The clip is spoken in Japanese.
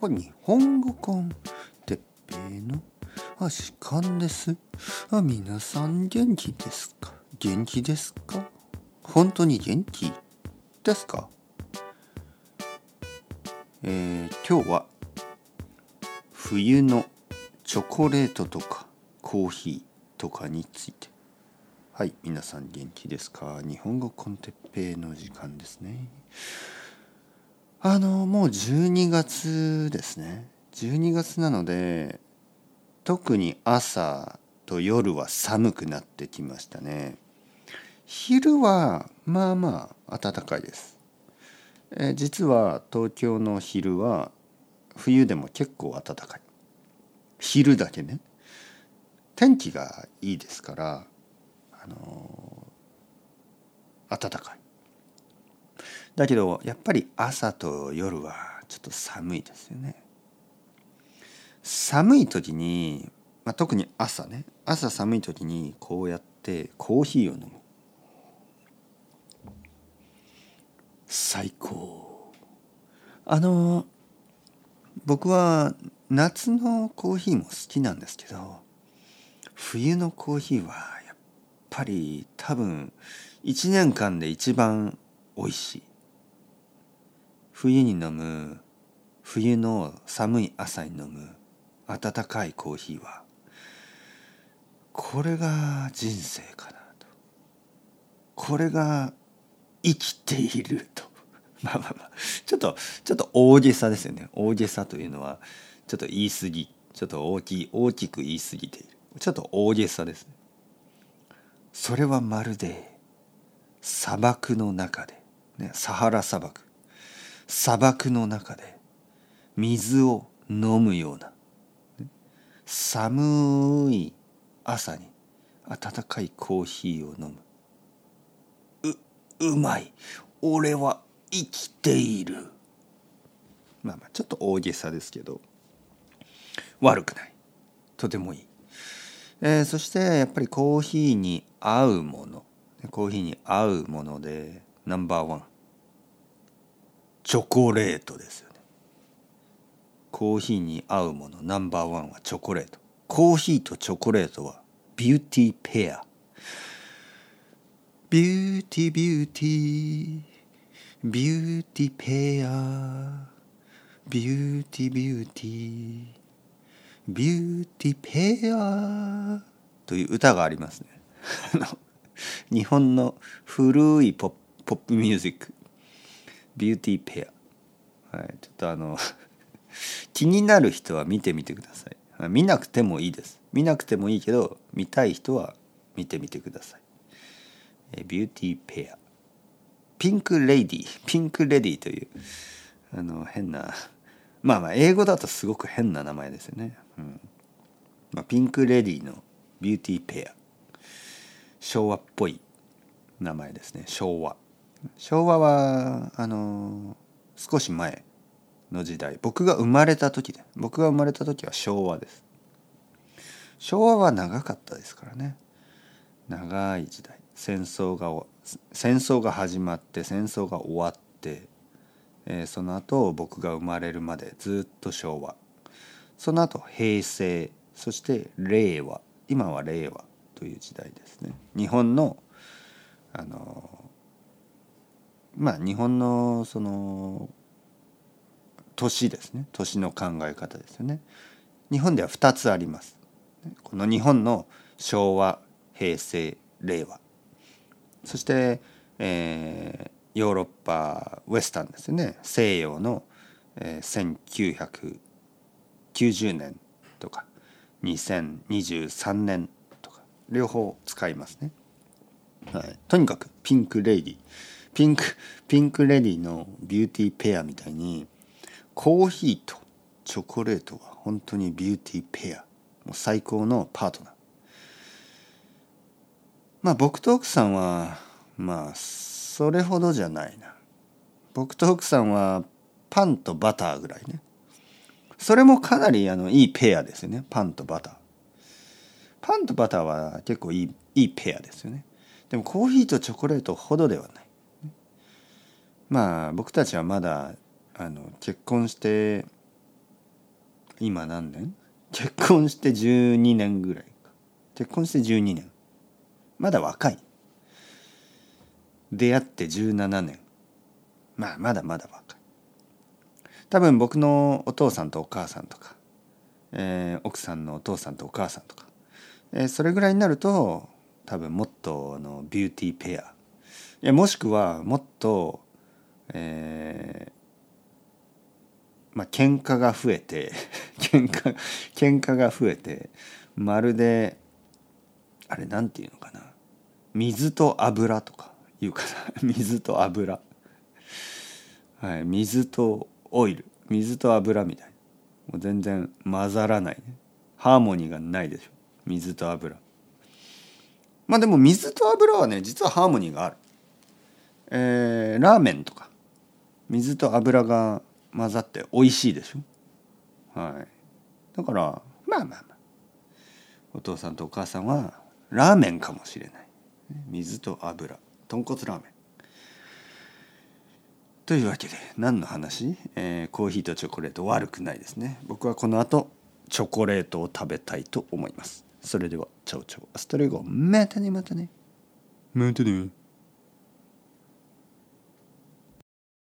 これ日本語コンてっぺいのあ時間です。あ皆さん元気ですか？元気ですか？本当に元気ですか？えー、今日は冬のチョコレートとかコーヒーとかについて。はい皆さん元気ですか？日本語コンテッペイの時間ですね。あのもう12月ですね。12月なので特に朝と夜は寒くなってきましたね。昼はまあまあ暖かいです。え実は東京の昼は冬でも結構暖かい。昼だけね。天気がいいですからあの暖かい。だけどやっぱり朝と夜はちょっと寒いですよね。寒い時に、まあ、特に朝ね。朝寒い時にこうやってコーヒーを飲む。最高。あの僕は夏のコーヒーも好きなんですけど冬のコーヒーはやっぱり多分1年間で一番美味しい。冬に飲む冬の寒い朝に飲む温かいコーヒーはこれが人生かなと。これが生きていると。まあまあまあちょっとちょっと大げさですよね。大げさというのはちょっと言い過ぎちょっと大きい大きく言い過ぎている。ちょっと大げさですね。それはまるで砂漠の中で、ね、サハラ砂漠。砂漠の中で水を飲むような寒い朝に温かいコーヒーを飲む。ううまい。俺は生きている。まあまあちょっと大げさですけど。悪くない。とてもいい、えー、そしてやっぱりコーヒーに合うもの。コーヒーに合うものでナンバーワンチョコレートですよね。コーヒーに合うものナンバーワンはチョコレート。コーヒーとチョコレートはビューティーペア。ビューティービューティー。ビューティーペア。ビューティービューティー。ビューティーペア。という歌がありますね。日本の古いポップポップミュージック。ビューティーペアはいちょっとあの 気になる人は見てみてください。見なくてもいいです。見なくてもいいけど見たい人は見てみてください。えビューティーペアピンクレディピンクレディというあの変なまあまあ英語だとすごく変な名前ですよね、うん。まあ、ピンクレディのビューティーペア昭和っぽい名前ですね。昭和。昭和はあの少し前の時代。僕が生まれた時で僕が生まれた時は昭和です。昭和は長かったですからね。長い時代。戦争が戦争が始まって戦争が終わって、えー、その後僕が生まれるまでずっと昭和。その後平成そして令和。今は令和という時代ですね。日本のあのまあ日本のその年ですね。年の考え方ですよね。日本では2つあります。この日本の昭和平成令和。そして、えー、ヨーロッパウエスタンですよね。西洋の、えー、1990年とか2023年とか両方使いますね。はい、とにかくピンクレイディピンクピンクレディのビューティーペアみたいにコーヒーとチョコレートは本当にビューティーペアもう最高のパートナー。まあ僕と奥さんはまあそれほどじゃないな。僕と奥さんはパンとバターぐらいね。それもかなりあのいいペアですよね。パンとバター。パンとバターは結構いいいいペアですよね。でもコーヒーとチョコレートほどではない。まあ僕たちはまだあの結婚して今何年？結婚して12年ぐらいか。結婚して12年。まだ若い。出会って17年。まあまだまだ若い。多分僕のお父さんとお母さんとか、えー、奥さんのお父さんとお母さんとか、えー、それぐらいになると多分もっとのビューティーペア。いやもしくはもっとえー、まあ喧嘩が増えて 喧嘩喧嘩が増えてまるであれなんていうのかな。水と油とかいうかな。水と油。はい水とオイル。水と油みたい。なもう全然混ざらないね。ハーモニーがないでしょ。水と油。まあでも水と油はね実はハーモニーがある。えー、ラーメンとか。水と油が混ざって美味しいでしょ？はい。だからまあまあまあ。お父さんとお母さんはラーメンかもしれない。水と油。豚骨ラーメン。というわけで何の話、えー、コーヒーとチョコレート。悪くないですね。僕はこの後チョコレートを食べたいと思います。それでは Ciao ciao。 Hasta luego。またねまたね。またね。